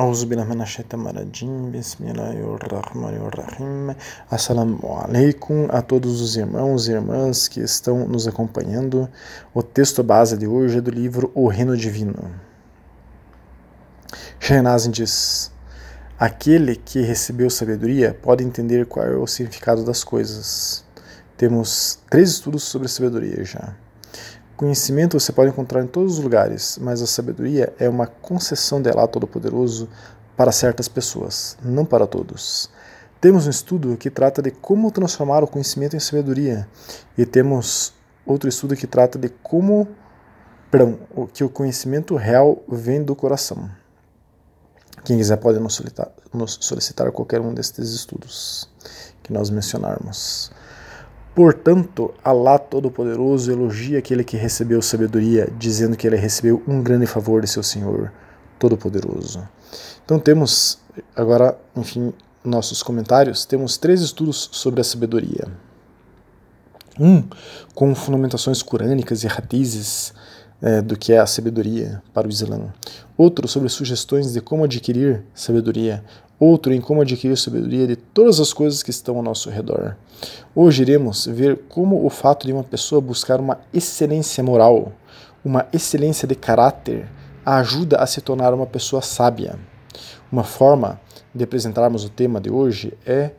أعوذ بالله من الشيطان الرجيم بسم الله الرحمن الرحيم Assalamu alaikum a todos os irmãos e irmãs que estão nos acompanhando. O texto base de hoje é do livro O Reino Divino. Shehnazin diz: Aquele que recebeu sabedoria pode entender qual é o significado das coisas. Temos três estudos sobre sabedoria já. Conhecimento você pode encontrar em todos os lugares, mas a sabedoria é uma concessão de Allah Todo-Poderoso para certas pessoas, não para todos. Temos um estudo que trata de como transformar o conhecimento em sabedoria, e temos outro estudo que trata de como perdão, que o conhecimento real vem do coração. Quem quiser pode nos solicitar, nos solicitar qualquer um destes estudos que nós mencionarmos. Portanto, Alá Todo-Poderoso elogia aquele que recebeu sabedoria, dizendo que ele recebeu um grande favor de seu Senhor Todo-Poderoso. Então temos agora, enfim, nossos comentários, temos três estudos sobre a sabedoria. Um com fundamentações corânicas e hadizes é, do que é a sabedoria para o Islã. Outro sobre sugestões de como adquirir sabedoria outro em como adquirir sabedoria de todas as coisas que estão ao nosso redor. Hoje iremos ver como o fato de uma pessoa buscar uma excelência moral, uma excelência de caráter, a ajuda a se tornar uma pessoa sábia. Uma forma de apresentarmos o tema de hoje é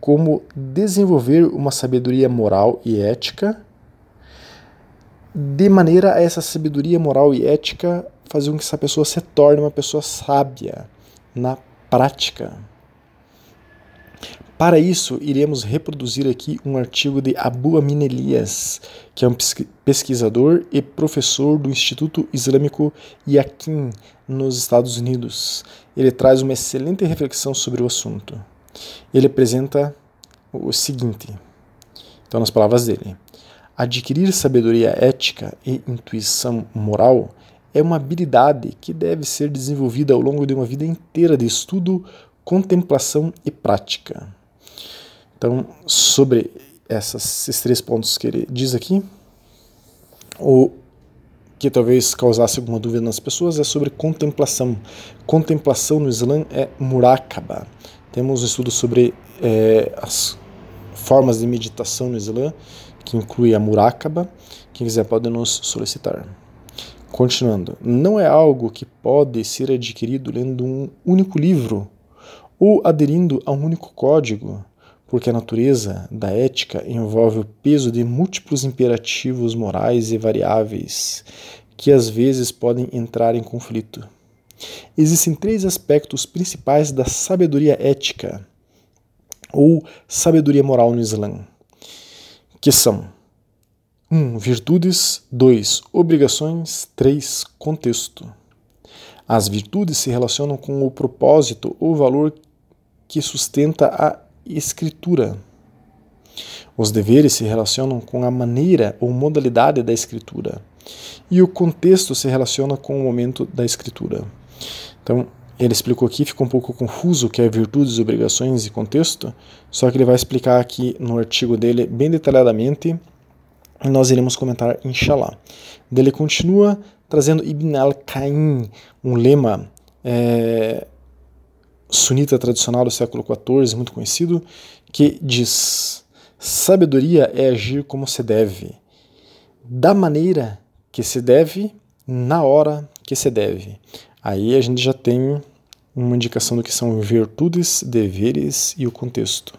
como desenvolver uma sabedoria moral e ética, de maneira a essa sabedoria moral e ética fazer com que essa pessoa se torne uma pessoa sábia na prática. Para isso, iremos reproduzir aqui um artigo de Abu Amin Elias, que é um pesquisador e professor do Instituto Islâmico Yakin, nos Estados Unidos. Ele traz uma excelente reflexão sobre o assunto. Ele apresenta o seguinte: então, nas palavras dele, adquirir sabedoria ética e intuição moral é uma habilidade que deve ser desenvolvida ao longo de uma vida inteira de estudo, contemplação e prática. Então, sobre essas, esses três pontos que ele diz aqui, o que talvez causasse alguma dúvida nas pessoas é sobre contemplação. Contemplação no Islã é murakaba. Temos um estudo sobre é, as formas de meditação no Islã, que inclui a murakaba. Quem quiser pode nos solicitar. Continuando, não é algo que pode ser adquirido lendo um único livro ou aderindo a um único código, porque a natureza da ética envolve o peso de múltiplos imperativos morais e variáveis que às vezes podem entrar em conflito. Existem três aspectos principais da sabedoria ética ou sabedoria moral no Islã, que são 1. Um, virtudes. 2. Obrigações. 3. Contexto. As virtudes se relacionam com o propósito ou valor que sustenta a escritura. Os deveres se relacionam com a maneira ou modalidade da escritura. E o contexto se relaciona com o momento da escritura. Então, ele explicou aqui, ficou um pouco confuso o que é virtudes, obrigações e contexto, só que ele vai explicar aqui no artigo dele bem detalhadamente nós iremos comentar inshallah. Ele continua trazendo Ibn al-Qaim, um lema é, sunita tradicional do século XIV, muito conhecido, que diz: sabedoria é agir como se deve, da maneira que se deve, na hora que se deve. Aí a gente já tem uma indicação do que são virtudes, deveres e o contexto.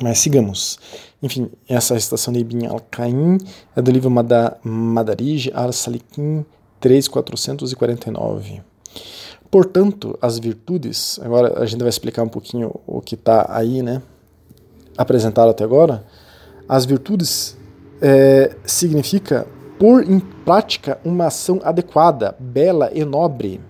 Mas sigamos. Enfim, essa recitação de Ibn al-Qaim é do livro Madarij al-Salikin 3449. Portanto, as virtudes, agora a gente vai explicar um pouquinho o que está aí, né, apresentado até agora. As virtudes é, significa pôr em prática uma ação adequada, bela e nobre.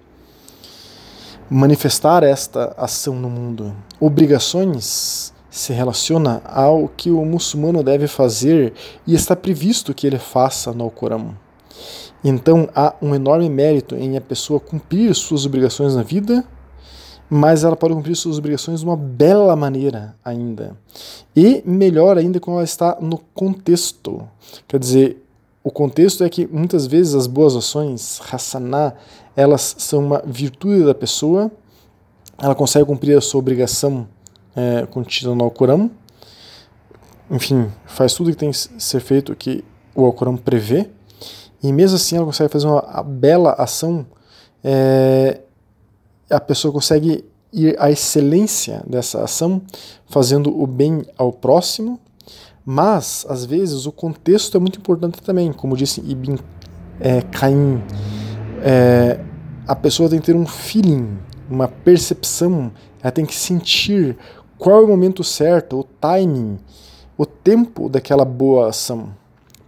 Manifestar esta ação no mundo. Obrigações se relaciona ao que o muçulmano deve fazer e está previsto que ele faça no Alcorão. Então há um enorme mérito em a pessoa cumprir suas obrigações na vida, mas ela pode cumprir suas obrigações de uma bela maneira ainda. E melhor ainda quando ela está no contexto. Quer dizer, o contexto é que muitas vezes as boas ações, hassaná, elas são uma virtude da pessoa ela consegue cumprir a sua obrigação é, no Alcorão, enfim, faz tudo que tem que ser feito que o Alcorão prevê, e mesmo assim ela consegue fazer uma bela ação, é, a pessoa consegue ir à excelência dessa ação, fazendo o bem ao próximo, mas às vezes o contexto é muito importante também, como disse Ibn é, Caim, é, a pessoa tem que ter um feeling, uma percepção, ela tem que sentir qual é o momento certo, o timing, o tempo daquela boa ação,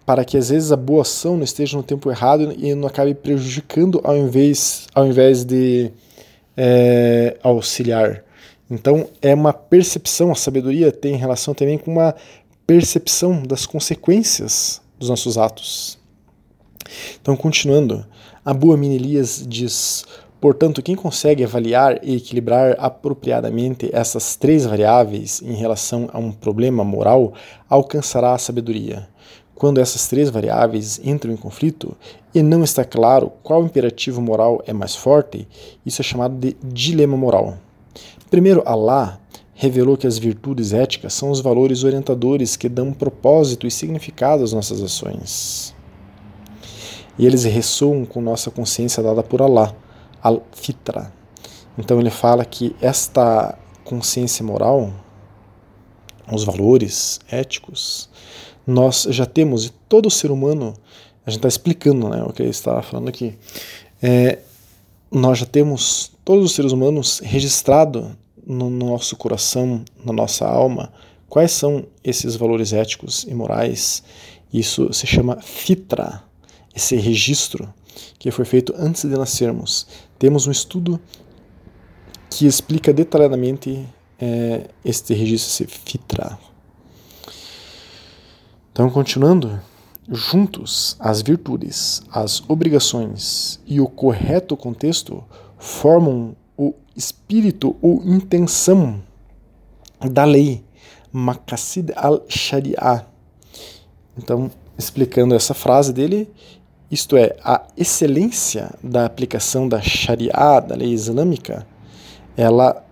para que às vezes a boa ação não esteja no tempo errado e não acabe prejudicando ao invés, ao invés de é, auxiliar. Então é uma percepção, a sabedoria tem relação também com uma percepção das consequências dos nossos atos. Então, continuando, Abu Amin Elias diz: Portanto, quem consegue avaliar e equilibrar apropriadamente essas três variáveis em relação a um problema moral alcançará a sabedoria. Quando essas três variáveis entram em conflito e não está claro qual imperativo moral é mais forte, isso é chamado de dilema moral. Primeiro, Allah revelou que as virtudes éticas são os valores orientadores que dão propósito e significado às nossas ações. E eles ressoam com nossa consciência dada por Allah al-fitra. Então ele fala que esta consciência moral, os valores éticos, nós já temos, e todo ser humano, a gente está explicando né, o que ele está falando aqui, é, nós já temos, todos os seres humanos, registrado no nosso coração, na nossa alma, quais são esses valores éticos e morais. Isso se chama fitra, esse registro que foi feito antes de nascermos. Temos um estudo que explica detalhadamente é, este registro, FITRA. Então, continuando, juntos, as virtudes, as obrigações e o correto contexto formam o espírito ou intenção da lei, Maqasid al-Sharia. Então, explicando essa frase dele, isto é, a excelência da aplicação da Sharia, da lei islâmica, ela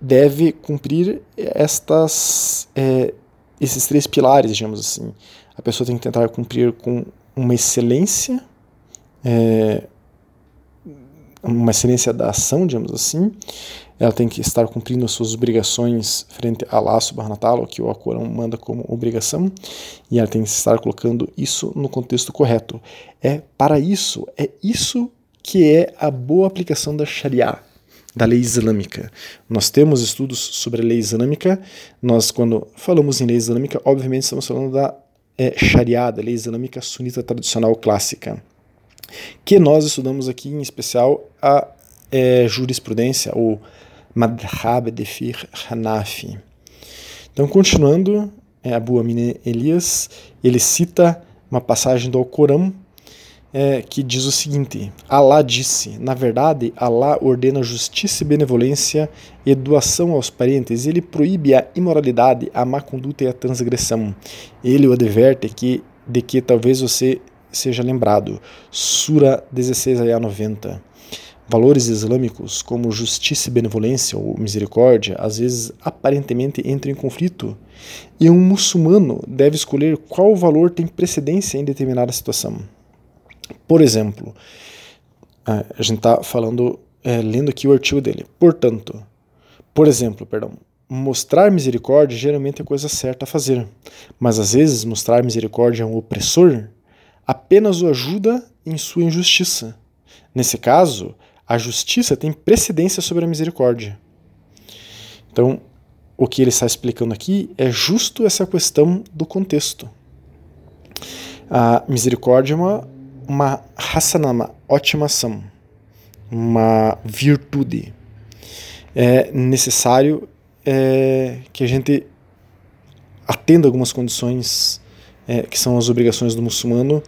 deve cumprir estas, é, esses três pilares, digamos assim. A pessoa tem que tentar cumprir com uma excelência, é, uma excelência da ação, digamos assim, ela tem que estar cumprindo as suas obrigações frente a wa ta'ala, que o Alcorão manda como obrigação, e ela tem que estar colocando isso no contexto correto. É para isso, é isso que é a boa aplicação da Sharia, da lei islâmica. Nós temos estudos sobre a lei islâmica, nós quando falamos em lei islâmica, obviamente estamos falando da é, Sharia, da lei islâmica sunita tradicional clássica, que nós estudamos aqui em especial a é, jurisprudência, ou Madhab de Fir Hanafi. Então, continuando, é, Abu Amin Elias, ele cita uma passagem do Alcorão é, que diz o seguinte: Allah disse, na verdade, Allah ordena justiça e benevolência e doação aos parentes, ele proíbe a imoralidade, a má conduta e a transgressão. Ele o adverte que, de que talvez você seja lembrado. Sura 16 a 90. Valores islâmicos como justiça e benevolência ou misericórdia às vezes aparentemente entram em conflito, e um muçulmano deve escolher qual valor tem precedência em determinada situação. Por exemplo, a gente está falando, é, lendo aqui o artigo dele. Portanto, por exemplo, perdão, mostrar misericórdia geralmente é a coisa certa a fazer, mas às vezes mostrar misericórdia a um opressor apenas o ajuda em sua injustiça. Nesse caso, a justiça tem precedência sobre a misericórdia. Então, o que ele está explicando aqui é justo essa questão do contexto. A misericórdia é uma, uma hasanama, ótima ação, uma virtude. É necessário é, que a gente atenda algumas condições é, que são as obrigações do muçulmano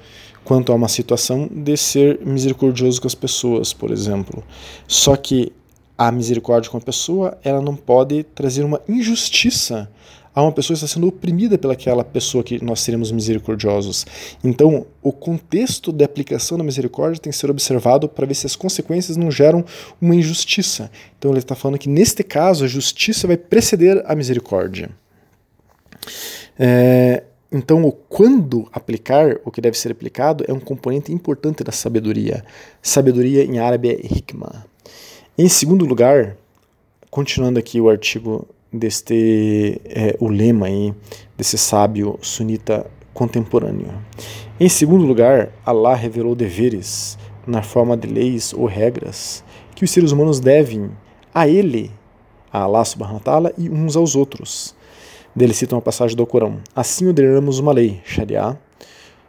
quanto a uma situação de ser misericordioso com as pessoas, por exemplo. Só que a misericórdia com a pessoa, ela não pode trazer uma injustiça a uma pessoa que está sendo oprimida pelaquela pessoa que nós seremos misericordiosos. Então, o contexto de aplicação da misericórdia tem que ser observado para ver se as consequências não geram uma injustiça. Então, ele está falando que neste caso a justiça vai preceder a misericórdia. É, então, o quando aplicar, o que deve ser aplicado, é um componente importante da sabedoria. Sabedoria em árabe é hikmah. Em segundo lugar, continuando aqui o artigo deste é, o lema aí desse sábio sunita contemporâneo. Em segundo lugar, Allah revelou deveres na forma de leis ou regras que os seres humanos devem a Ele, a Allah subhanahu wa ta'ala, e uns aos outros. Dele cita uma passagem do Corão. Assim ordenamos uma lei, Sharia,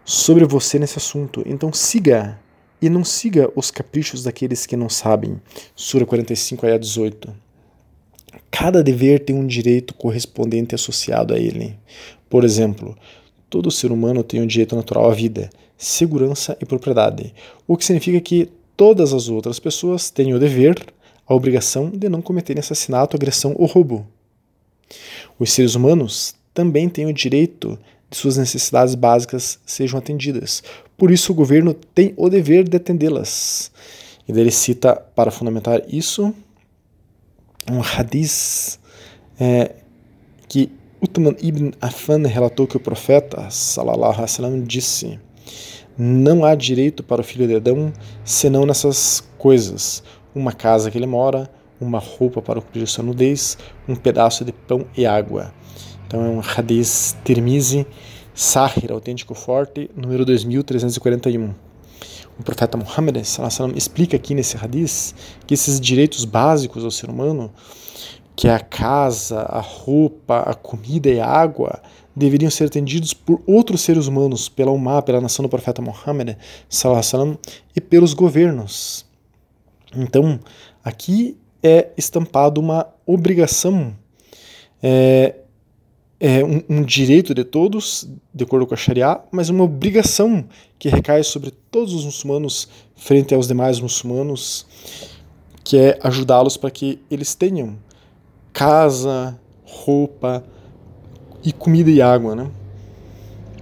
sobre você nesse assunto. Então siga e não siga os caprichos daqueles que não sabem. Sura 45, ayah 18. Cada dever tem um direito correspondente associado a ele. Por exemplo, todo ser humano tem um direito natural à vida, segurança e propriedade, o que significa que todas as outras pessoas têm o dever, a obrigação de não cometerem assassinato, agressão ou roubo. Os seres humanos também têm o direito de suas necessidades básicas sejam atendidas. Por isso, o governo tem o dever de atendê-las. E ele cita, para fundamentar isso, um hadith é, que Uthman ibn Affan relatou que o profeta sallallahu alaihi disse: Não há direito para o filho de Adão senão nessas coisas: uma casa que ele mora, uma roupa para cobrir sua nudez, um pedaço de pão e água. Então é um hadith Tirmizi, Sahir, autêntico forte, número 2341. O profeta Muhammad explica aqui nesse hadith que esses direitos básicos ao ser humano, que é a casa, a roupa, a comida e a água, deveriam ser atendidos por outros seres humanos, pela Ummah, pela nação do profeta Muhammad e pelos governos. Então, aqui é estampado uma obrigação é, é um, um, direito de todos, de acordo com a Sharia, mas uma obrigação que recai sobre todos os muçulmanos frente aos demais muçulmanos, que é ajudá-los para que eles tenham casa, roupa e comida e água, né?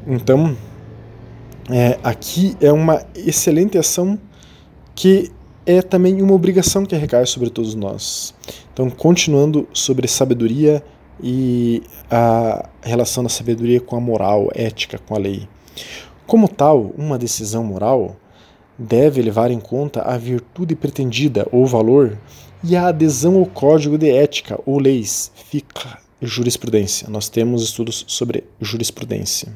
Então, é, aqui é uma excelente ação que é também uma obrigação que recai sobre todos nós. Então, continuando sobre sabedoria e a relação da sabedoria com a moral, ética, com a lei. Como tal, uma decisão moral deve levar em conta a virtude pretendida ou valor e a adesão ao código de ética ou leis, fica jurisprudência. Nós temos estudos sobre jurisprudência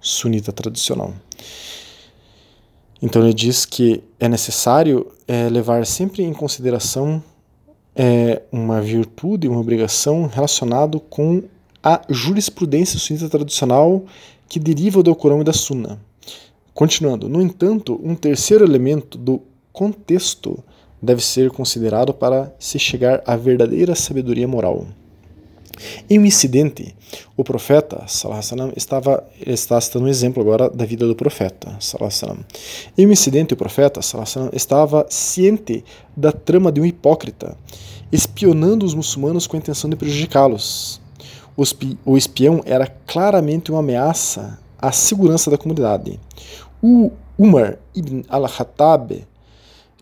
sunita tradicional. Então ele diz que é necessário é, levar sempre em consideração é uma virtude, uma obrigação relacionado com a jurisprudência sunita tradicional que deriva do Corão e da Sunna. Continuando, no entanto, um terceiro elemento do contexto deve ser considerado para se chegar à verdadeira sabedoria moral. Em um incidente, o profeta salam, estava está citando um exemplo agora da vida do profeta. Salam. Em um incidente, o profeta salam, estava ciente da trama de um hipócrita, espionando os muçulmanos com a intenção de prejudicá-los. O espião era claramente uma ameaça à segurança da comunidade. O Umar ibn al-Khattab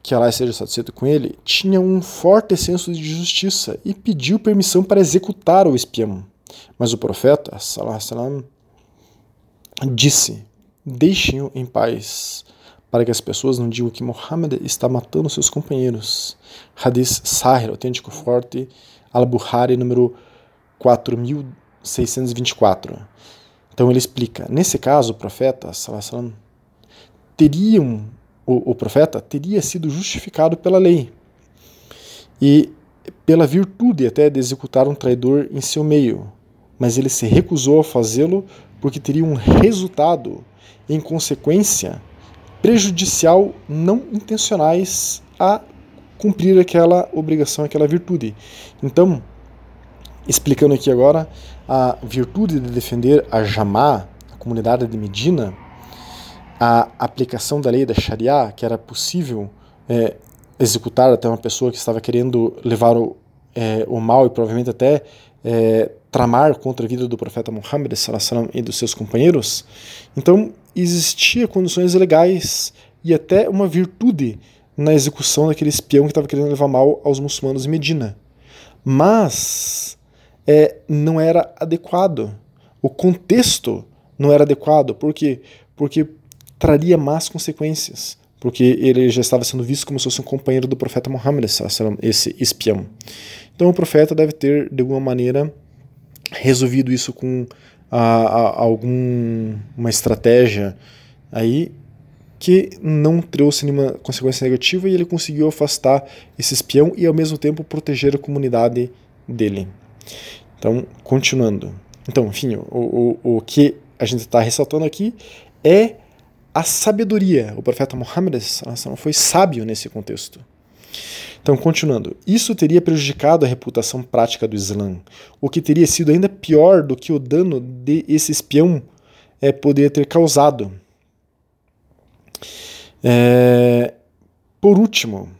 que Allah seja satisfeito com ele, tinha um forte senso de justiça e pediu permissão para executar o espião. Mas o profeta, salam, disse: Deixem-o em paz, para que as pessoas não digam que Muhammad está matando seus companheiros. Hadith Sahir, autêntico forte, Al-Bukhari, número 4624. Então ele explica: nesse caso, o profeta, salam, teriam o, o profeta teria sido justificado pela lei e pela virtude até de executar um traidor em seu meio, mas ele se recusou a fazê-lo porque teria um resultado, em consequência, prejudicial não intencionais a cumprir aquela obrigação, aquela virtude. Então, explicando aqui agora, a virtude de defender a Jamá, a comunidade de Medina, a aplicação da lei da Sharia, que era possível é, executar até uma pessoa que estava querendo levar o, é, o mal e provavelmente até é, tramar contra a vida do profeta Muhammad e dos seus companheiros, então existia condições legais e até uma virtude na execução daquele espião que estava querendo levar mal aos muçulmanos em Medina. Mas é, não era adequado. O contexto não era adequado. Por quê? Porque traria más consequências. Porque ele já estava sendo visto como se fosse um companheiro do profeta Muhammad, esse espião. Então o profeta deve ter, de alguma maneira, resolvido isso com a, a, algum uma estratégia aí que não trouxe nenhuma consequência negativa e ele conseguiu afastar esse espião e ao mesmo tempo proteger a comunidade dele. Então, continuando. Então, enfim, o, o, o que a gente está ressaltando aqui é a sabedoria. O profeta Muhammad foi sábio nesse contexto. Então, continuando, isso teria prejudicado a reputação prática do Islã, o que teria sido ainda pior do que o dano de esse espião é, poderia ter causado. É, por último,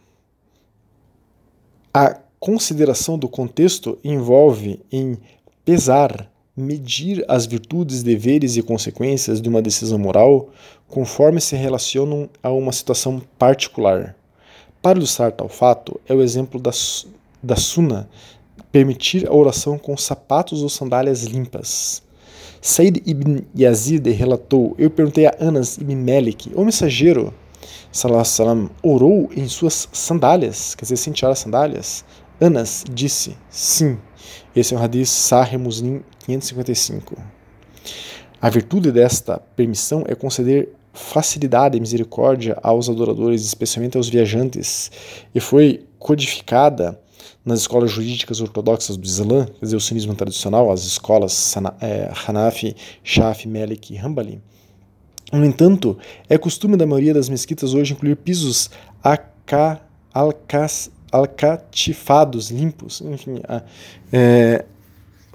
a consideração do contexto envolve em pesar, medir as virtudes, deveres e consequências de uma decisão moral conforme se relacionam a uma situação particular. Para ilustrar tal fato, é o exemplo da, da Suna permitir a oração com sapatos ou sandálias limpas. Said ibn Yazid relatou: Eu perguntei a Anas ibn Malik, o mensageiro, salam, orou em suas sandálias, quer dizer, sem tirar as sandálias. Anas disse: Sim. Esse é o Hadith Sahih Muslim 555. A virtude desta permissão é conceder facilidade e misericórdia aos adoradores, especialmente aos viajantes, e foi codificada nas escolas jurídicas ortodoxas do Islã, quer dizer, o sunismo tradicional, as escolas é, Hanafi, Shafi, Malik e Hanbali. No entanto, é costume da maioria das mesquitas hoje incluir pisos alcas, alcatifados, limpos, enfim, é,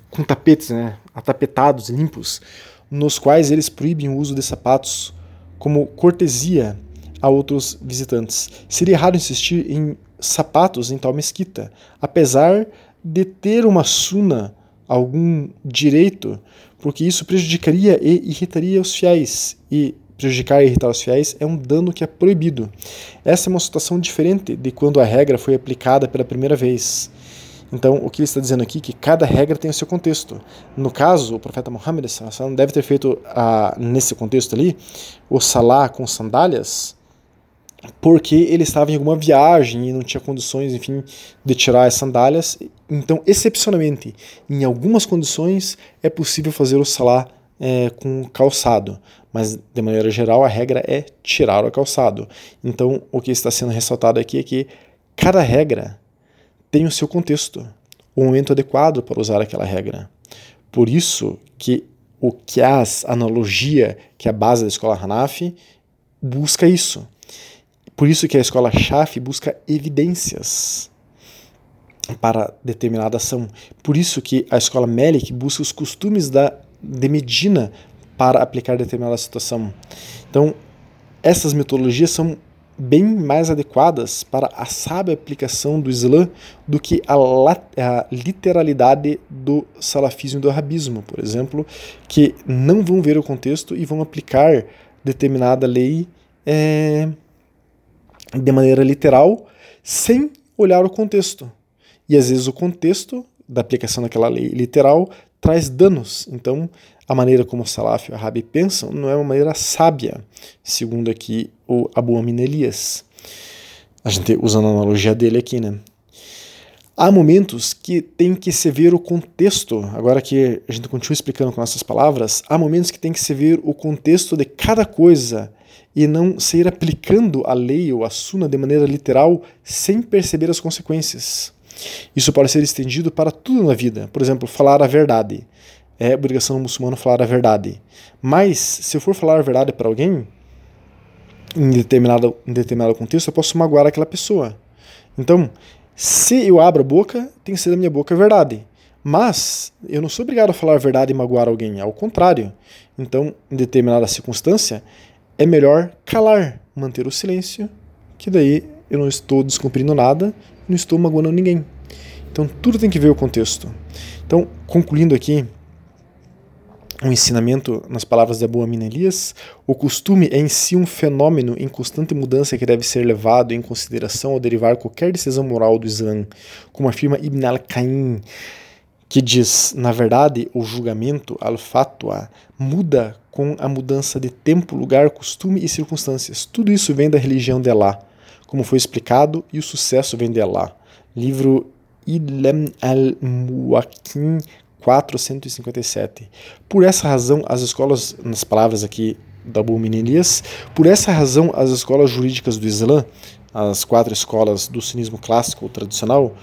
com tapetes, né, atapetados, limpos, nos quais eles proíbem o uso de sapatos como cortesia a outros visitantes. Seria raro insistir em sapatos em tal mesquita, apesar de ter uma suna algum direito, porque isso prejudicaria e irritaria os fiéis, e prejudicar e irritar os fiéis é um dano que é proibido. Essa é uma situação diferente de quando a regra foi aplicada pela primeira vez. Então, o que ele está dizendo aqui é que cada regra tem o seu contexto. No caso, o profeta Muhammad deve ter feito, ah, nesse contexto ali, o salá com sandálias, porque ele estava em alguma viagem e não tinha condições, enfim, de tirar as sandálias. Então, excepcionalmente, em algumas condições, é possível fazer o salá é, com calçado, mas de maneira geral a regra é tirar o calçado. Então, o que está sendo ressaltado aqui é que cada regra tem o seu contexto, o momento adequado para usar aquela regra. Por isso que o Kias, analogia, que é a base da escola Hanafi, busca isso. Por isso que a escola Shafi busca evidências para determinada ação. Por isso que a escola Melik busca os costumes da, de Medina para aplicar determinada situação. Então, essas metodologias são bem mais adequadas para a sábia aplicação do Islã do que a, a, literalidade do salafismo e do arabismo, por exemplo, que não vão ver o contexto e vão aplicar determinada lei é, de maneira literal sem olhar o contexto. E às vezes o contexto da aplicação daquela lei literal traz danos. Então, a maneira como Salaf e o Arabi pensam não é uma maneira sábia, segundo aqui o Abu Amin Elias. A gente usando a analogia dele aqui, né? Há momentos que tem que se ver o contexto, agora que a gente continua explicando com nossas palavras, há momentos que tem que se ver o contexto de cada coisa e não sair aplicando a lei ou a suna de maneira literal sem perceber as consequências. Isso pode ser estendido para tudo na vida. Por exemplo, falar a verdade. É obrigação do muçulmano falar a verdade. Mas, se eu for falar a verdade para alguém, em determinado, em determinado contexto, eu posso magoar aquela pessoa. Então, se eu abro a boca, tem que ser da minha boca a verdade. Mas eu não sou obrigado a falar a verdade e magoar alguém, ao contrário. Então, em determinada circunstância, é melhor calar, manter o silêncio, que daí eu não estou descumprindo nada, não estou magoando ninguém. Então tudo tem que ver o contexto. Então, concluindo aqui, um ensinamento nas palavras de Abu Amin Elias, o costume é em si um fenômeno em constante mudança que deve ser levado em consideração ao derivar qualquer decisão moral do Islã, como afirma Ibn al-Qaim, que diz, na verdade, o julgamento, al-fatwa, muda com a mudança de tempo, lugar, costume e circunstâncias. Tudo isso vem da religião de Allah, como foi explicado, e o sucesso vem de Allah. Livro Ilm al-Muwakin 457. Por essa razão, as escolas, nas palavras aqui da Abu Elias, por essa razão, as escolas jurídicas do Islã, as quatro escolas do cinismo clássico ou tradicional,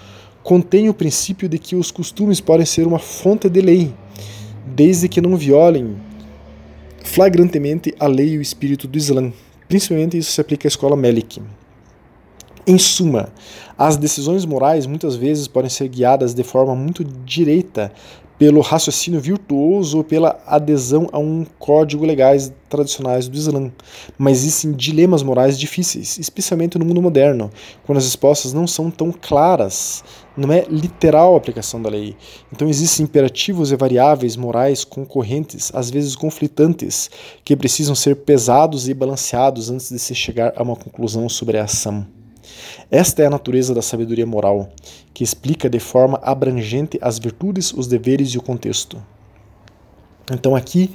contêm o princípio de que os costumes podem ser uma fonte de lei, desde que não violem flagrantemente a lei e o espírito do Islã. Principalmente isso se aplica à escola Malik. Em suma, as decisões morais muitas vezes podem ser guiadas de forma muito direita pelo raciocínio virtuoso ou pela adesão a um código legais tradicionais do Islã, mas existem dilemas morais difíceis, especialmente no mundo moderno, quando as respostas não são tão claras, não é literal a aplicação da lei. Então existem imperativos e variáveis morais concorrentes, às vezes conflitantes, que precisam ser pesados e balanceados antes de se chegar a uma conclusão sobre a ação. Esta é a natureza da sabedoria moral, que explica de forma abrangente as virtudes, os deveres e o contexto. Então aqui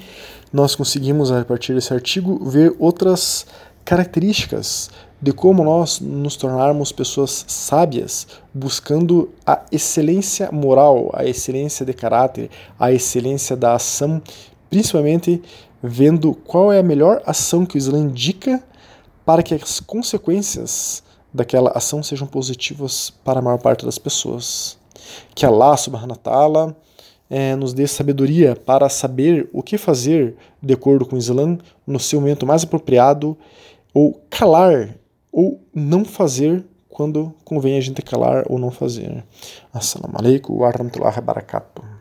nós conseguimos, a partir desse artigo, ver outras características de como nós nos tornarmos pessoas sábias, buscando a excelência moral, a excelência de caráter, a excelência da ação, principalmente vendo qual é a melhor ação que o Islã indica para que as consequências daquela ação sejam positivas para a maior parte das pessoas. Que Allah subhanahu wa ta'ala é, nos dê sabedoria para saber o que fazer de acordo com o Islã no seu momento mais apropriado, ou calar, ou não fazer quando convém a gente calar ou não fazer. Assalamu alaikum wa rahmatullahi wa barakatuh.